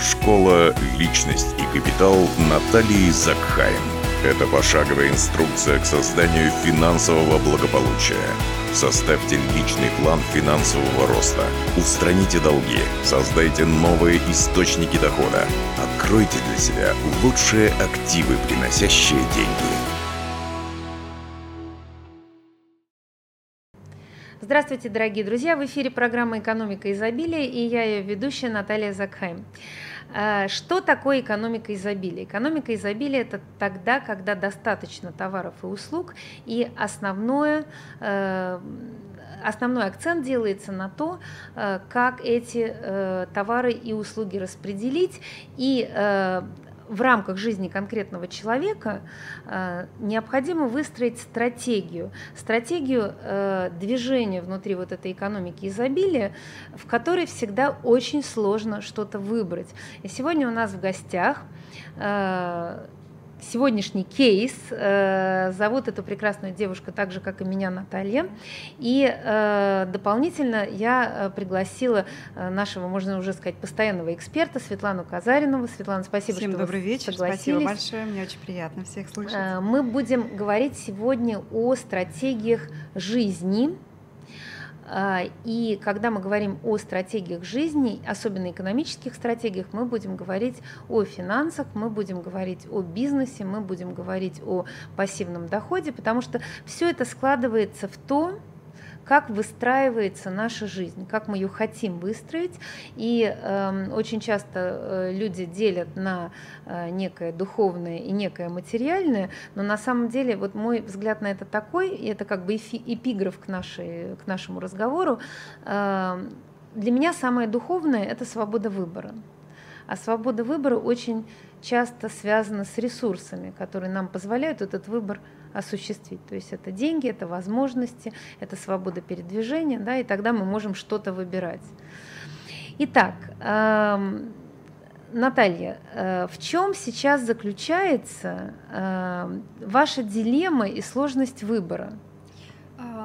Школа «Личность и капитал» Натальи Закхайм. Это пошаговая инструкция к созданию финансового благополучия. Составьте личный план финансового роста. Устраните долги. Создайте новые источники дохода. Откройте для себя лучшие активы, приносящие деньги. Здравствуйте, дорогие друзья! В эфире программа «Экономика изобилия» и я ее ведущая Наталья Закхайм. А, что такое экономика изобилия? Экономика изобилия – это тогда, когда достаточно товаров и услуг, и основное, э, основной акцент делается на то, э, как эти э, товары и услуги распределить и в рамках жизни конкретного человека э, необходимо выстроить стратегию, стратегию э, движения внутри вот этой экономики изобилия, в которой всегда очень сложно что-то выбрать. И сегодня у нас в гостях э, сегодняшний кейс. Э, зовут эту прекрасную девушку так же, как и меня, Наталья. И э, дополнительно я э, пригласила нашего, можно уже сказать, постоянного эксперта Светлану Казаринову. Светлана, спасибо, Всем что добрый вы вечер, согласились. спасибо большое, мне очень приятно всех слышать. Мы будем говорить сегодня о стратегиях жизни, и когда мы говорим о стратегиях жизни, особенно экономических стратегиях, мы будем говорить о финансах, мы будем говорить о бизнесе, мы будем говорить о пассивном доходе, потому что все это складывается в то, как выстраивается наша жизнь, как мы ее хотим выстроить. И э, очень часто э, люди делят на э, некое духовное и некое материальное, но на самом деле вот мой взгляд на это такой, и это как бы эпиграф к, нашей, к нашему разговору, э, для меня самое духовное – это свобода выбора. А свобода выбора очень часто связана с ресурсами, которые нам позволяют этот выбор осуществить. То есть это деньги, это возможности, это свобода передвижения, да, и тогда мы можем что-то выбирать. Итак, э, Наталья, э, в чем сейчас заключается э, ваша дилемма и сложность выбора?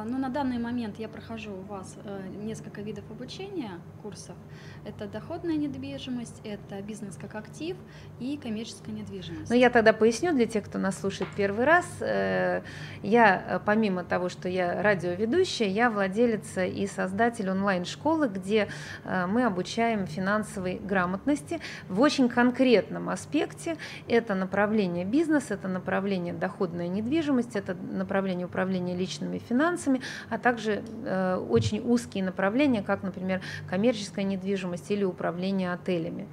А, ну, на данный момент я прохожу у вас э, несколько видов обучения, курсов. Это доходная недвижимость, это бизнес как актив и коммерческая недвижимость. Ну, я тогда поясню для тех, кто нас слушает первый раз. Э, я, э, помимо того, что я радиоведущая, я владелица и создатель онлайн-школы, где мы обучаем финансовой грамотности в очень конкретном аспекте. Это направление бизнес, это направление доходная недвижимость, это направление управления личными финансами, финансами, а также э, очень узкие направления, как, например, коммерческая недвижимость или управление отелями.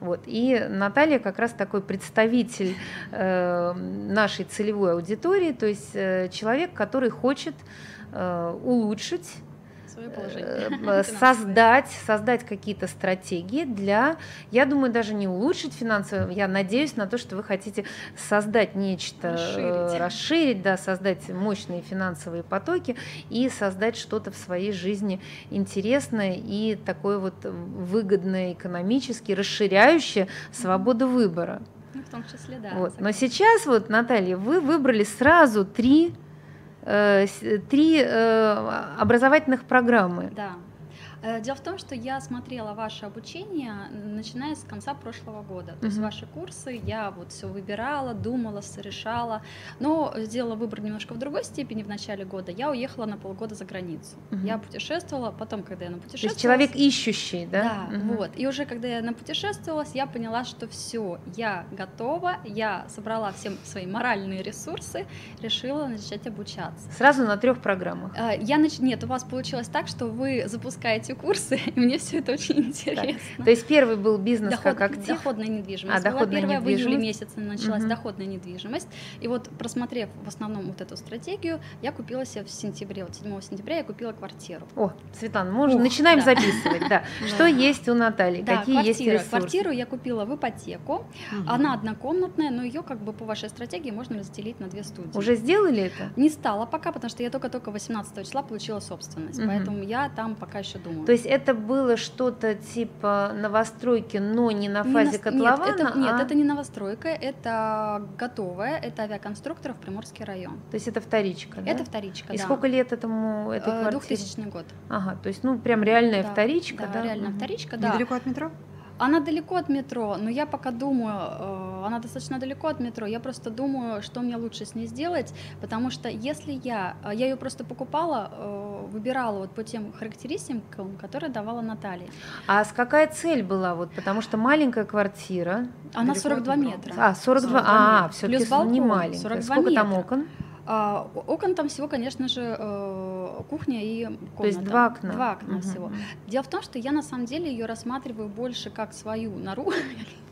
Вот. И Наталья как раз такой представитель э, нашей целевой аудитории, то есть э, человек, который хочет э, улучшить свое положение. Э, создать, создать какие-то стратегии для, я думаю, даже не улучшить финансово, я надеюсь на то, что вы хотите создать нечто, э, расширить, расширить да, создать мощные финансовые потоки и создать что-то в своей жизни интересное и такое вот выгодное экономически, расширяющее свободу выбора. Ну, в том числе, да. Вот. Но сейчас вот, Наталья, вы выбрали сразу три Э, три э, образовательных программы. Да. Э, дело в том, что я смотрела ваше обучение, начиная с конца прошлого года. То есть ваши курсы, я вот все выбирала, думала, решала, но сделала выбор немножко в другой степени в начале года. Я уехала на полгода за границу. Uh-huh. Я путешествовала, потом, когда я напутешествовала... То есть человек ищущий, да? Да, uh-huh. вот. И уже когда я напутешествовалась, я поняла, что все, я готова, я собрала все свои моральные ресурсы, решила начать обучаться. Сразу на трех программах? Э, я нач... Нет, у вас получилось так, что вы запускаете эти курсы, и мне все это очень интересно. Так. То есть первый был бизнес Доход, как актив? Доходная недвижимость. А, доходная была первая, недвижимость? в июле месяце началась угу. доходная недвижимость. И вот просмотрев в основном вот эту стратегию, я купила себе в сентябре, вот 7 сентября я купила квартиру. О, Светлана, мы уже начинаем да. записывать, да. Что есть у Натальи, какие есть ресурсы? Квартиру я купила в ипотеку, она однокомнатная, но ее как бы по вашей стратегии можно разделить на две студии. Уже сделали это? Не стала пока, потому что я только-только 18 числа получила собственность, поэтому я там пока еще думаю. То есть это был было что-то типа новостройки, но не на фазе не на... котлована? Нет, это, а... нет, это не новостройка, это готовая, это авиаконструкторов Приморский район. То есть это вторичка, да? Это вторичка, И да. сколько лет этому этой э, квартире? 2000 год. Ага, то есть ну прям реальная да, вторичка, да? Да, реальная угу. вторичка, да. Недалеко от метро? Она далеко от метро, но я пока думаю, э, она достаточно далеко от метро, я просто думаю, что мне лучше с ней сделать, потому что если я, э, я ее просто покупала, выбирала вот по тем характеристикам, которые давала Наталья. А с какая цель была? Вот, потому что маленькая квартира. Она Далеко 42 от метро. метра. А, 42. 42 а, все-таки не маленькая. 42 Сколько там метра. окон? А, окон там всего, конечно же, э, кухня и комната. То есть два окна. Два окна Мгм. всего. Дело в том, что я на самом деле ее рассматриваю больше как свою нору.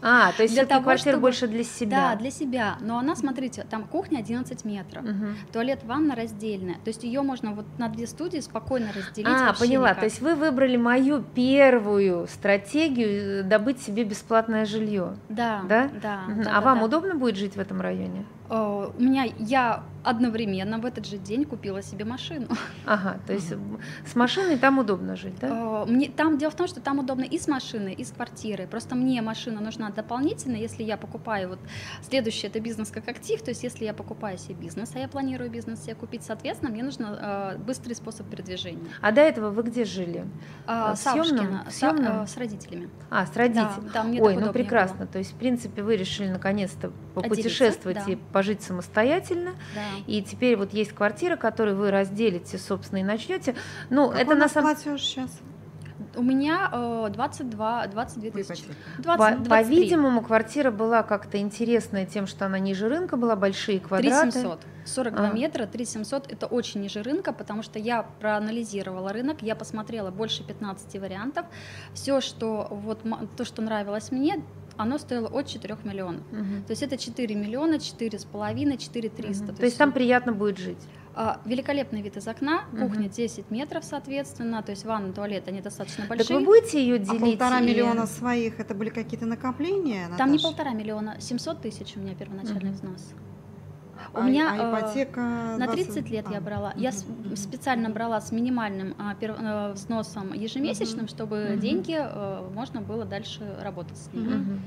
А, то есть Для того, квартира чтобы- больше для себя. Да, для себя. Но она, смотрите, там кухня 11 метров. Мгм. Туалет, ванна раздельная. То есть ее можно вот на две студии спокойно разделить. А, поняла. никак. То есть вы выбрали мою первую стратегию э, добыть себе бесплатное жилье. Да, Да? да. Мгм. да, а да, вам да. удобно будет жить в этом районе? Э, У меня я одновременно в этот же день купила себе машину. Ага, то есть м, с машиной там удобно жить, да? Э, Мне там дело в том, что там удобно и с машиной, и с квартирой. Просто мне машина нужна дополнительно, если я покупаю вот следующее это бизнес как актив, то есть если я покупаю себе бизнес, а я планирую бизнес себе купить, соответственно, мне нужен э, быстрый способ передвижения. А до этого вы где жили? А, в съемном? В съемном? э, с родителями. А, с родителями. Да, да, мне Ой, ну прекрасно. было. То есть, в принципе, вы решили наконец-то Отделиться, попутешествовать да. и пожить самостоятельно. Да. И теперь вот есть квартира, которую вы разделите, собственно, и начнете. Ну, Какой это у на самом платеж сейчас? У меня э, 22, 22 тысячи. Ипотека. 20, По- 23. По-видимому, квартира была как-то интересная тем, что она ниже рынка была, большие квадраты. 3700. 42 А. метра, 3700 это очень ниже рынка, потому что я проанализировала рынок, я посмотрела больше 15 вариантов. Все, что вот то, что нравилось мне, оно стоило от 4 миллионов. Мгм. То есть это 4 миллиона, 4,5, 4 300. Мгм. То есть там приятно будет жить. а, великолепный вид из окна, кухня 10 метров, соответственно, то есть ванна, туалет, они достаточно Так большие. вы будете ее А делить? полтора и- миллиона своих, это были какие-то накопления? Там не Наташа? полтора миллиона, 700 тысяч у меня первоначальный Мгм. взнос. А, У меня а э, ипотека На 20 30 лет я а, брала. Я мгм, мгм. специально брала с минимальным а, пер- э, взносом ежемесячным, чтобы Мгм. деньги э, можно было дальше работать с ними. Мгм.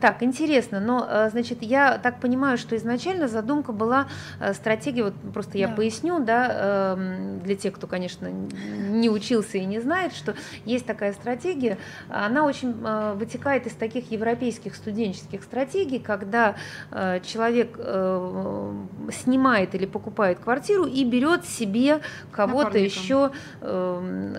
Так, интересно, но, э, значит, я так понимаю, что изначально задумка была э, стратегия, вот просто я Да. поясню, да, эм, для тех, кто, конечно, не учился и не знает, что есть такая стратегия, она очень э, вытекает из таких европейских студенческих стратегий, когда человек снимает или покупает квартиру и берет себе кого-то еще эм,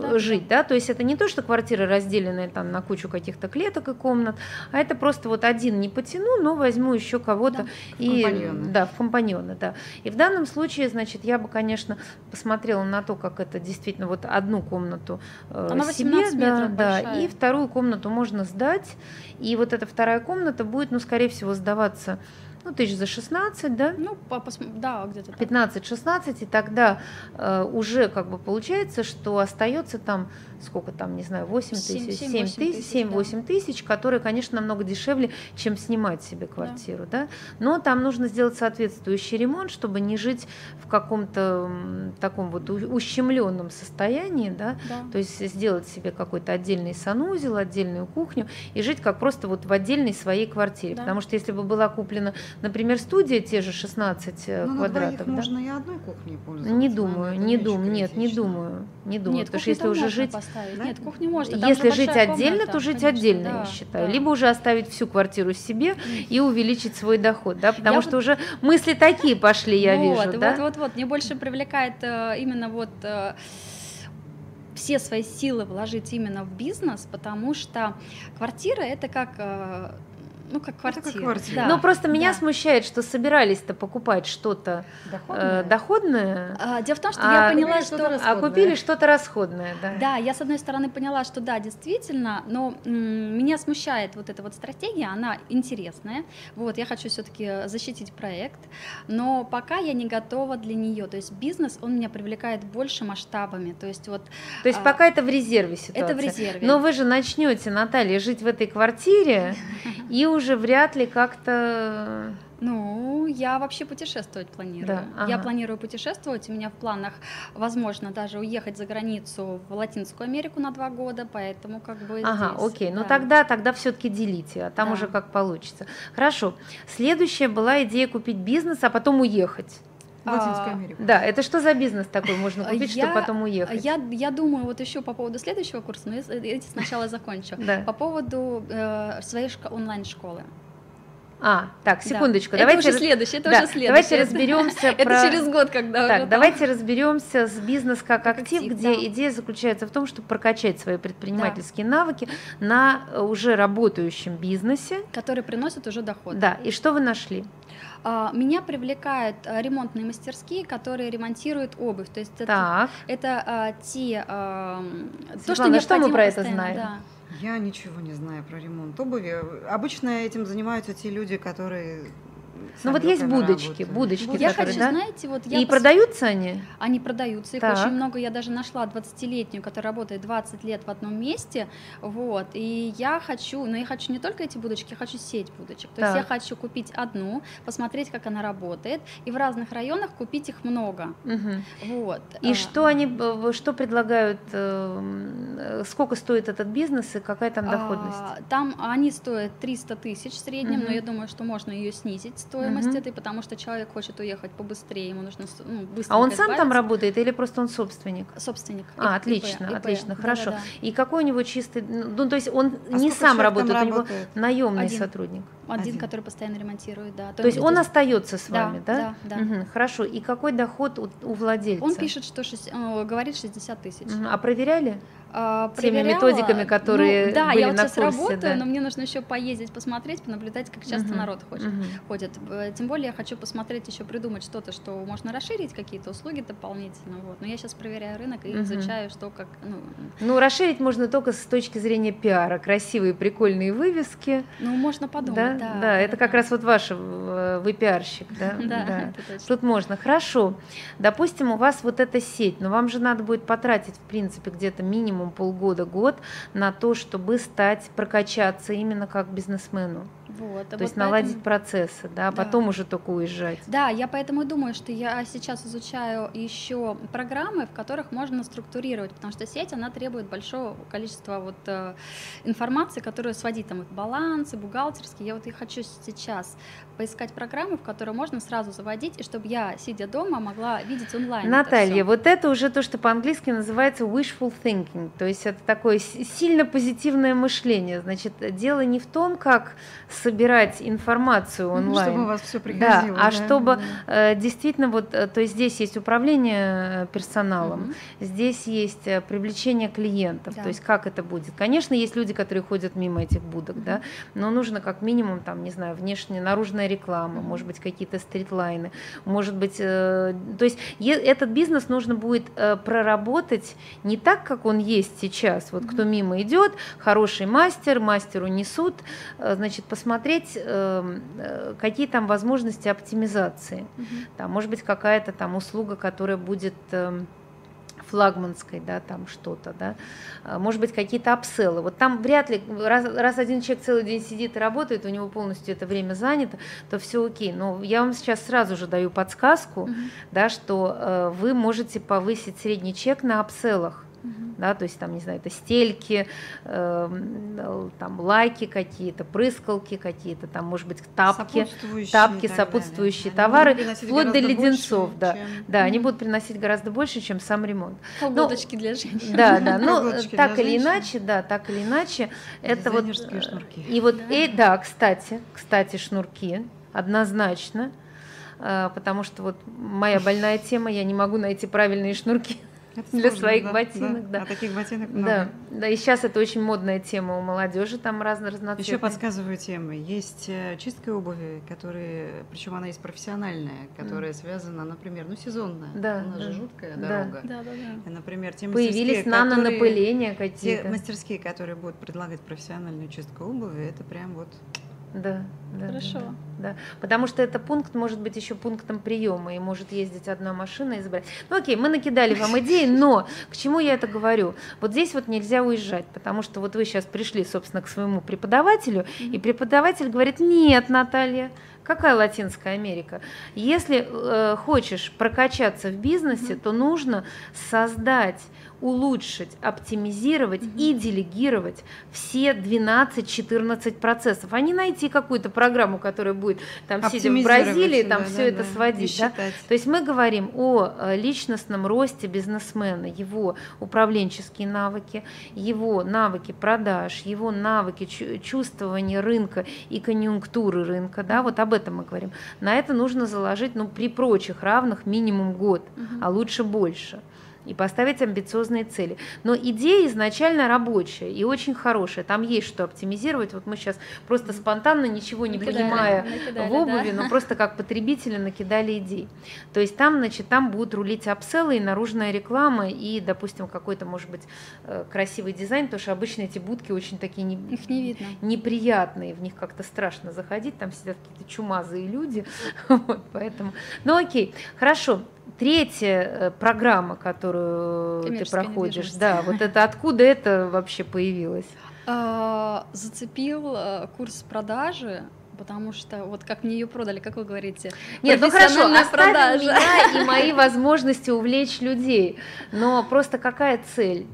Да, жить, да, то есть это не то, что квартира разделенная там на кучу каких-то клеток и комнат, а это просто вот один не потяну, но возьму еще кого-то Да, и компаньона. да, в компаньона, да. И в данном случае, значит, я бы, конечно, посмотрела на то, как это действительно вот одну комнату э, Она себе, 18 да, да, и вторую комнату можно сдать, и вот эта вторая комната будет, ну, скорее всего, сдаваться ну, тысяч за 16, да, Ну, по- посм- да, где-то так. 15-16, и тогда э, уже как бы получается, что остается там, сколько там, не знаю, 8 Семь- тысяч, семь, 7 восемь тысяч, тысяч, 7-8 тысяч, которые, конечно, намного дешевле, чем снимать себе квартиру, да. Но там нужно сделать соответствующий ремонт, чтобы не жить в каком-то таком вот ущемленном состоянии, да, Да. то есть сделать себе какой-то отдельный санузел, отдельную кухню и жить как просто вот в отдельной своей квартире. Да. Потому что если бы была куплена, например, студия, те же 16 э, Ну, на квадратов, двоих да? можно и одной кухней пользоваться. Не думаю, не думаю, нет, не думаю, не думаю, Нет, потому что если уже жить, поставить. Да? Нет, кухню можно. там если жить отдельно, комната, то жить конечно, отдельно, да, я считаю. да. Либо уже оставить всю квартиру себе и увеличить свой доход, да, потому Я что вот- уже мысли такие пошли, я вот, вижу, да. Вот, вот, вот. Мне больше привлекает э, именно вот э, все свои силы вложить именно в бизнес, потому что квартира это как э, ну как как квартира. квартира. Да, Но просто меня да. смущает, что собирались-то покупать что-то э, Доходная? доходное, А, дело в том, что А, я поняла, что что-то а купили что-то расходное, да. Да, я с одной стороны поняла, что да, действительно, но м, меня смущает вот эта вот стратегия, она интересная. Вот, я хочу все-таки защитить проект, но пока я не готова для нее. То есть бизнес, он меня привлекает больше масштабами. То есть вот То есть а, пока это в резерве ситуация. это в резерве. Но вы же начнете, Наталья, жить в этой квартире, и уже вряд ли как-то... Ну, я вообще путешествовать планирую. Да, Я ага. планирую путешествовать. У меня в планах, возможно, даже уехать за границу в Латинскую Америку на два года, поэтому как бы Ага, здесь, окей, ну да. тогда, тогда все-таки делите, а там Да. уже как получится. Хорошо. Следующая была идея купить бизнес, а потом уехать. Латинскую А, Америку. Да, это что за бизнес такой можно купить, Я- чтобы потом уехать? Я, я думаю вот еще по поводу следующего курса, но я с- эти сначала закончу. Да. По поводу э, своей шко- онлайн-школы. А, так, Да. секундочку, Это давайте уже раз- следующее, это да, уже следующее. давайте разберемся Это про- через год, когда Так, уже давайте разберемся с бизнес как, актив, актив, где да. идея заключается в том, чтобы прокачать свои предпринимательские навыки на э, уже работающем бизнесе. Который приносит уже доход. Да, и что вы нашли? А, Меня привлекают а, ремонтные мастерские, которые ремонтируют обувь. То есть это, Так, это а, те а, м, то, что Светлана, что мы необходимо про это знаем? да. Я ничего не знаю про ремонт обуви. Обычно этим занимаются те люди, которые... ну вот есть будочки, работают. будочки, Я которые, хочу, да? знаете, вот я И пос- продаются они? Они продаются, их Так. очень много. Я даже нашла 20-летнюю, которая работает 20 лет в одном месте. Вот. И я хочу, но я хочу не только эти будочки, я хочу сеть будочек. То есть Так. я хочу купить одну, посмотреть, как она работает, и в разных районах купить их много. Мгм. Вот. И А, что они, что предлагают, э, сколько стоит этот бизнес и какая там доходность? а, Там они стоят 300 тысяч в среднем, но Мгм. я думаю, что можно ее снизить стоимость Мгм. этой, потому что человек хочет уехать побыстрее, ему нужно ну, быстренько А он сам там работает или просто он собственник? Собственник. А, ИП, отлично, ИП. отлично, хорошо. Да-да-да. И какой у него чистый, ну то есть он А не сам там работает, у него работает? наемный Один. сотрудник. Один, Один. который постоянно ремонтирует, да. То есть он здесь- остается с Да, вами, да? да, да. Мгм, хорошо. И какой доход у, у владельца? Он пишет, что шесть- э, говорит 60 тысяч. Мгм, А проверяли? А, Теми проверяла, методиками, которые ну, да, были я вот на сейчас курсе, работаю, да. но мне нужно еще поездить, посмотреть, понаблюдать, как часто Мгм, народ хочет, мгм. ходит. Тем более я хочу посмотреть, еще придумать что-то, что можно расширить, какие-то услуги дополнительно. Вот. Но я сейчас проверяю рынок и Мгм. изучаю, что как. Ну, Ну, расширить можно только с точки зрения пиара. Красивые, прикольные вывески. ну, можно подумать. да, Да, это как раз вот ваш, э, вы пиарщик, да? Да, да. Тут можно. Хорошо. Допустим, у вас вот эта сеть, но вам же надо будет потратить, в принципе, где-то минимум полгода, год на то, чтобы стать, прокачаться именно как бизнесмену. Вот, То вот есть поэтому- наладить процессы, да, а Да. потом уже только уезжать. Да, я поэтому думаю, что я сейчас изучаю еще программы, в которых можно структурировать, потому что сеть, она требует большого количества вот, э, информации, которую сводить там балансы, бухгалтерские. Я вот и хочу сейчас поискать программы, в которые можно сразу заводить, и чтобы я, сидя дома, могла видеть онлайн. это Наталья, всё. вот это уже то, что по-английски называется wishful thinking, то есть это такое сильно позитивное мышление. Значит, дело не в том, как собирать информацию Ну, онлайн. Чтобы у вас все Да, приходило. а чтобы э, действительно вот, э, то есть здесь есть управление э, персоналом, Мгм. здесь есть привлечение клиентов, Да. то есть как это будет. Конечно, есть люди, которые ходят мимо этих будок, да, но нужно как минимум там, не знаю, внешняя, наружная реклама, Мгм. может быть какие-то стритлайны, может быть, то есть этот бизнес нужно будет проработать не так, как он есть сейчас. Вот кто мимо идет, хороший мастер, мастеру несут, значит, посмотреть, э, э, какие там возможности оптимизации. Мгм. Там, может быть, какая-то там услуга, которая будет эм, флагманской, да, там что-то, да, А, может быть, какие-то апселлы. Вот там вряд ли, раз, раз один человек целый день сидит и работает, у него полностью это время занято, то все окей. Но я вам сейчас сразу же даю подсказку, Мгм. да, что э, вы можете повысить средний чек на апселлах Мгм. да, то есть там, не знаю, это стельки, э, там лайки какие-то, прыскалки какие-то, там, может быть, тапки, Сопутствующие тапки, сопутствующие далее. Они товары, вплоть до леденцов, больше, да. чем- Да, они Мгм. будут приносить гораздо больше, чем сам ремонт. Колготочки для женщин. Да, да, но Колготочки так или женщин. иначе, да, так или иначе, это вот... Э, шнурки. И вот, Да. э, да, кстати, кстати, шнурки, однозначно, э, потому что вот моя больная тема, я не могу найти правильные шнурки. Это для сложно, своих да, ботинок, да. А таких ботинок Да, много. да, и сейчас это очень модная тема у молодежи, там разно разноцветные. Еще подсказываю темы. Есть э, чистка обуви, которые, причем она есть профессиональная, которая связана, например, ну сезонная. Да, У нас да. же жуткая Да. дорога. Да, да, да. И, например, те Появились нанонапыления Те какие-то. мастерские, которые будут предлагать профессиональную чистку обуви, это прям вот Да, да, Хорошо. Да, да. Потому что это пункт может быть еще пунктом приема, и может ездить одна машина и забрать. Ну окей, мы накидали вам идеи, но к чему я это говорю? Вот здесь вот нельзя уезжать, потому что вот вы сейчас пришли, собственно, к своему преподавателю, и преподаватель говорит, нет, Наталья, Какая Латинская Америка? Если э, хочешь прокачаться в бизнесе, mm-hmm. то нужно создать улучшить, оптимизировать mm-hmm. и делегировать все 12-14 процессов, а не найти какую-то программу, которая будет там сидя в Бразилии, там да, все да, это да, сводить. Да? То есть мы говорим о э, личностном росте бизнесмена, его управленческие навыки, его навыки продаж, его навыки чувствования рынка и конъюнктуры рынка, да, вот об этом мы говорим. На это нужно заложить, ну, при прочих равных минимум год, угу. а лучше больше и поставить амбициозные цели. Но идея изначально рабочая и очень хорошая. Там есть что оптимизировать. Вот мы сейчас просто спонтанно, ничего не накидали, понимая накидали, в обуви, да. но просто как потребители накидали идей. То есть там, значит, там будут рулить апселлы и наружная реклама, и, допустим, какой-то, может быть, э, красивый дизайн, потому что обычно эти будки очень такие не, Их не видно. неприятные, в них как-то страшно заходить, там сидят какие-то чумазые люди. Вот, поэтому. Ну окей, хорошо. Третья э, программа, которую ты проходишь, да, вот это откуда это вообще появилось? А, зацепил э, курс продажи потому что вот как мне ее продали, как вы говорите, нет, ну хорошо, продажа. меня и мои возможности увлечь людей, но просто какая цель?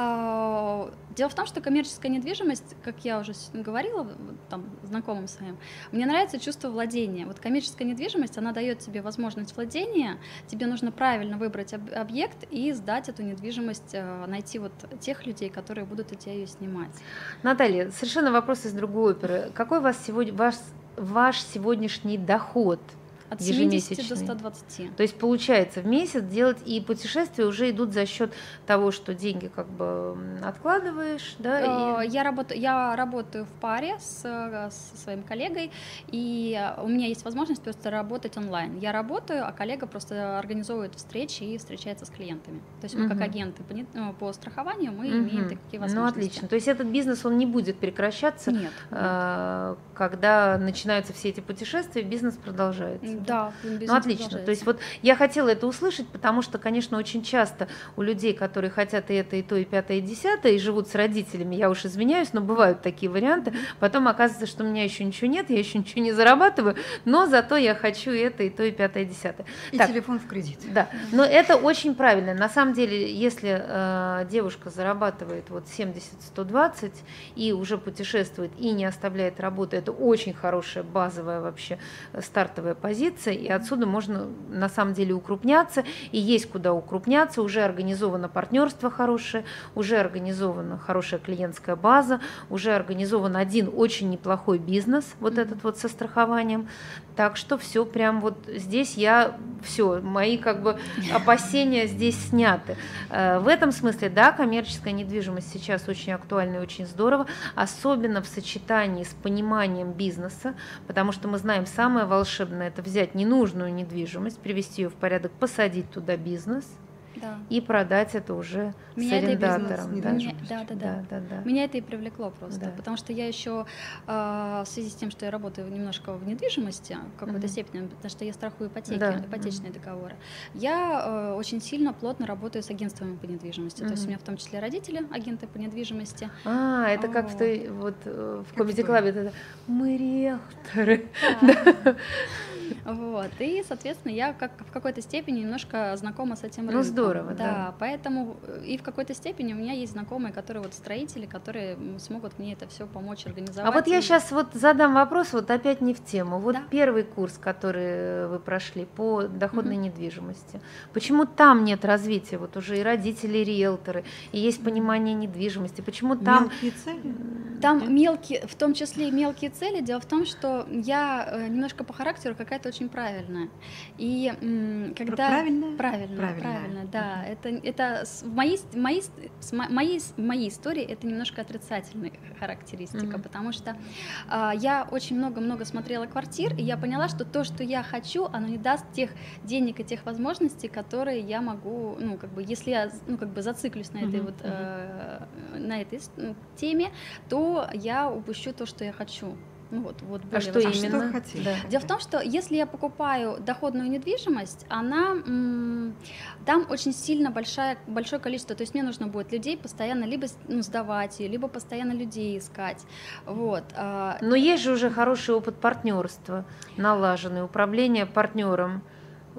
А, дело в том, что коммерческая недвижимость, как я уже говорила там, знакомым своим, мне нравится чувство владения. Вот коммерческая недвижимость, она дает тебе возможность владения, тебе нужно правильно выбрать объект и сдать эту недвижимость, э, найти вот тех людей, которые будут у тебя ее снимать. Наталья, совершенно вопрос из другой оперы. Какой у вас сегодня, ваш, ваш сегодняшний доход – от 70 до 120. То есть получается в месяц делать и путешествия уже идут за счет того, что деньги как бы откладываешь, да? И... Э, я работаю, я работаю в паре с, со своим коллегой, и у меня есть возможность просто работать онлайн. Я работаю, а коллега просто организовывает встречи и встречается с клиентами. То есть мы угу. как агенты по, ну, по страхованию мы угу. имеем такие возможности. Ну отлично. То есть этот бизнес он не будет прекращаться. Нет. Э, когда начинаются все эти путешествия, бизнес продолжается. Да, ну отлично. То есть вот я хотела это услышать, потому что, конечно, очень часто у людей, которые хотят и это, и то, и пятое, и десятое, и живут с родителями, я уж извиняюсь, но бывают такие варианты, потом оказывается, что у меня еще ничего нет, я еще ничего не зарабатываю, но зато я хочу и это, и то, и пятое, и десятое. И так, телефон в кредит. Да, но это очень правильно. На самом деле, если э, девушка зарабатывает вот 70-120 и уже путешествует и не оставляет работы, это очень хорошая базовая вообще э, стартовая позиция, позиция, и отсюда можно на самом деле укрупняться, и есть куда укрупняться, уже организовано партнерство хорошее, уже организована хорошая клиентская база, уже организован один очень неплохой бизнес, вот этот вот со страхованием, так что все прям вот здесь я все, мои как бы опасения здесь сняты. Э, в этом смысле, да, коммерческая недвижимость сейчас очень актуальна и очень здорово, особенно в сочетании с пониманием бизнеса, потому что мы знаем, самое волшебное это взять взять ненужную недвижимость, привести ее в порядок, посадить туда бизнес – да. и продать это уже Меня с арендатором. да? Меня, да, да, да, да, да. Меня это и привлекло просто, да. потому что я еще э, в связи с тем, что я работаю немножко в недвижимости в какой-то mm степени, потому что я страхую ипотеки, да. ипотечные mm договоры, я э, очень сильно плотно работаю с агентствами по недвижимости. mm То есть у меня в том числе родители агенты по недвижимости. А, это как в той вот э, в это мы риэлторы. Да. Вот. И, соответственно, я как в какой-то степени немножко знакома с этим ну, рынком. Ну, здорово, да. Да, поэтому э, и в какой-то степени у меня есть знакомые, которые вот строители, которые смогут мне это все помочь организовать. А вот я сейчас вот задам вопрос, вот опять не в тему. Вот да? первый курс, который вы прошли по доходной mm-hmm. недвижимости. Почему там нет развития? Вот уже и родители, и риэлторы, и есть понимание недвижимости. Почему там... Мелкие цели? Там мелкие, в том числе и мелкие цели. Дело в том, что я э, немножко по характеру какая-то очень правильная. И когда... Правильная? Правильно, правильно, правильно да. Это, это в моей, моей, моей, моей истории это немножко отрицательная характеристика, mm-hmm. потому что э, я очень много-много смотрела квартир, и я поняла, что то, что я хочу, оно не даст тех денег и тех возможностей, которые я могу, ну, как бы, если я, ну, как бы зациклюсь на этой mm-hmm. вот, э, на этой теме, то я упущу то, что я хочу. Ну вот, вот А что возможно. А что именно? хотели? Да. Дело в том, что если я покупаю доходную недвижимость, она там очень сильно большая, большое количество, то есть мне нужно будет людей постоянно либо ну, сдавать ее, либо постоянно людей искать, вот. а, Но есть же уже хороший опыт партнерства, налаженный, управление партнером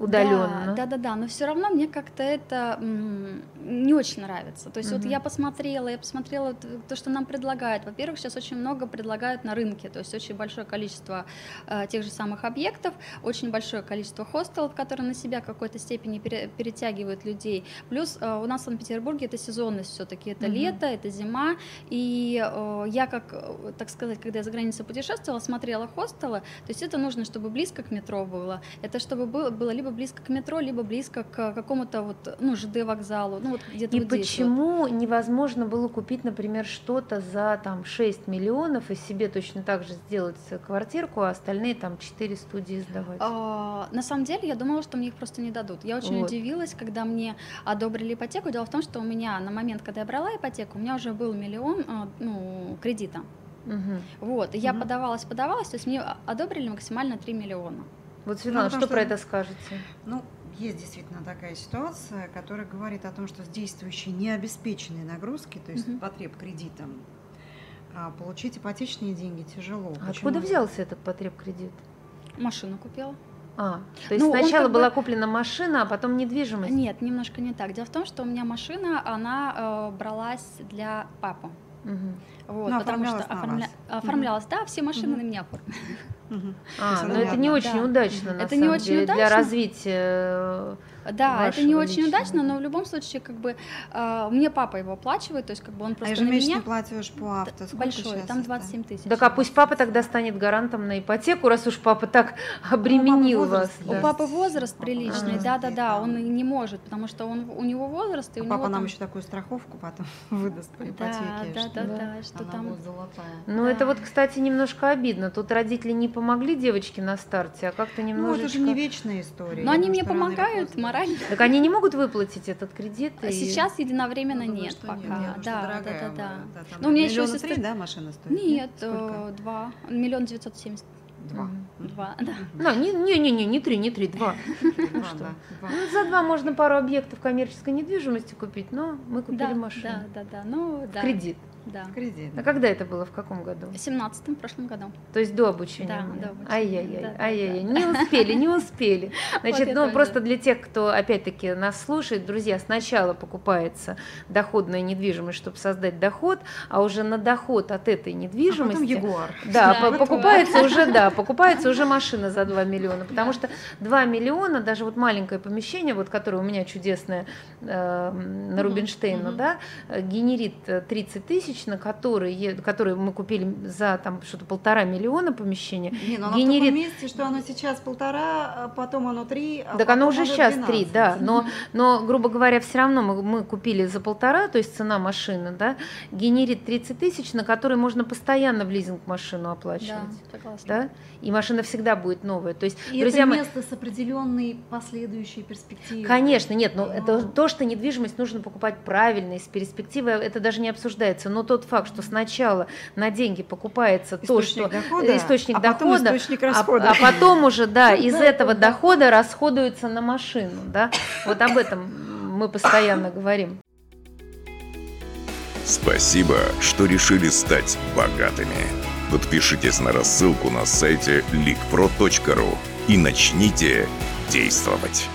удаленно. Да, да, да, но все равно мне как-то это не очень нравится. То есть вот Мгм. я посмотрела, я посмотрела то, что нам предлагают. Во-первых, сейчас очень много предлагают на рынке, то есть очень большое количество э, тех же самых объектов, очень большое количество хостелов, которые на себя в какой-то степени пере- перетягивают людей. Плюс э, у нас в Санкт-Петербурге это сезонность все-таки, это Мгм. лето, это зима, и э, я как, э, так сказать, когда я за границей путешествовала, смотрела хостелы, то есть это нужно, чтобы близко к метро было, это чтобы было, было либо близко к метро, либо близко к какому-то вот, ну, ЖД вокзалу, ну вот где-то И вот здесь вот. почему невозможно было купить, например, что-то за там 6 миллионов и себе точно так же сделать квартирку, а остальные там 4 студии сдавать? А, на самом деле, я думала, что мне их просто не дадут. Я очень Вот. удивилась, когда мне одобрили ипотеку. Дело в том, что у меня на момент, когда я брала ипотеку, у меня уже был миллион а, ну, кредита. Мгм. Вот, я Мгм. подавалась, подавалась, то есть мне одобрили максимально 3 миллиона. Вот, Светлана, потому что что- про это скажете? Ну, есть действительно такая ситуация, которая говорит о том, что с действующей необеспеченной нагрузки, то есть Мгм. потреб кредитом, а, получить ипотечные деньги тяжело. А Почему? откуда взялся этот потреб кредит? Машину купила. А, то есть Ну, сначала как бы- была куплена машина, а потом недвижимость? Нет, немножко не так. Дело в том, что у меня машина, она э, бралась для папы. Мгм. Вот, Ну, потому что оформля- вас. оформлялась, да, все машины Мгм. на меня оформлены. То А, но она это не очень Да. удачно, на Это не самом очень деле, для удачно. развития. Да, это не очень удачно, да. но в любом случае, как бы, э, мне папа его оплачивает, то есть, как бы он А просто на ежемесячный меня платеж по авто сколько большой, там это? 27 тысяч. Так а пусть папа тогда станет гарантом на ипотеку, раз уж папа так обременил возраст вас. есть. У да. папы возраст Папа приличный, да-да-да, он да. не может, потому что он, у него возраст, и А у папа него нам там... еще такую страховку потом выдаст по Да, ипотеке. да, что да, да. да, там... будет золотая. Ну, Да. это вот, кстати, немножко обидно. Тут родители не помогли девочке на старте, а как-то Ну, немножечко... это же не вечная история. Но они мне помогают. Морально. Так они не могут выплатить этот кредит? и- Сейчас единовременно Я думаю, нет что пока. нет. Да, да, да, она, да. там Ну, у меня еще сестра- три, да, машина стоит? Нет, Сколько? э, два, миллион девятьсот семьдесят Два. Два, да. Ну, не, не, не, не, не три, не три, два. Два, что? да. Ну, за два можно пару объектов коммерческой недвижимости купить, но мы купили Да, машину. да, да, да, ну, да. Кредит. Да. Кредит. А когда это было? В каком году? В семнадцатом, прошлом году. То есть до обучения? Да, было? до обучения. Ай-яй-яй, Да, да, ай-яй-яй. да. Не успели, не успели. Значит, я ну тоже. просто для тех, кто опять-таки нас слушает, друзья, сначала покупается доходная недвижимость, чтобы создать доход, а уже на доход от этой А потом недвижимости Ягуар. Да, Да, по- вот покупается уже, да, покупается уже машина за 2 миллиона, потому что 2 миллиона, даже вот маленькое помещение, вот которое у меня чудесное э, на Рубинштейна, мгм. да, э, генерит э, 30 тысяч, на которые, которые мы купили за там что-то полтора миллиона помещение. Не, ну оно Генерит- в таком месте, что оно сейчас полтора, а потом оно три, а так оно уже сейчас 3, 12. да, но, но, грубо говоря, все равно мы, мы купили за полтора, то есть цена машины, да, генерит 30 тысяч, на которые можно постоянно в лизинг машину Да, оплачивать. согласна. Да? И машина всегда будет новая. То есть, И друзья это место с определенной последующей перспективой. Конечно, нет, но А. это то, что недвижимость нужно покупать правильно, и с перспективой, это даже не обсуждается. Но тот факт, что сначала на деньги покупается то, Источник что дохода, источник а потом дохода, источник а, а потом уже, да, из этого дохода расходуется на машину, да. Вот об этом мы постоянно говорим. Спасибо, что решили стать богатыми. Подпишитесь на рассылку на сайте leakpro.ru и начните действовать.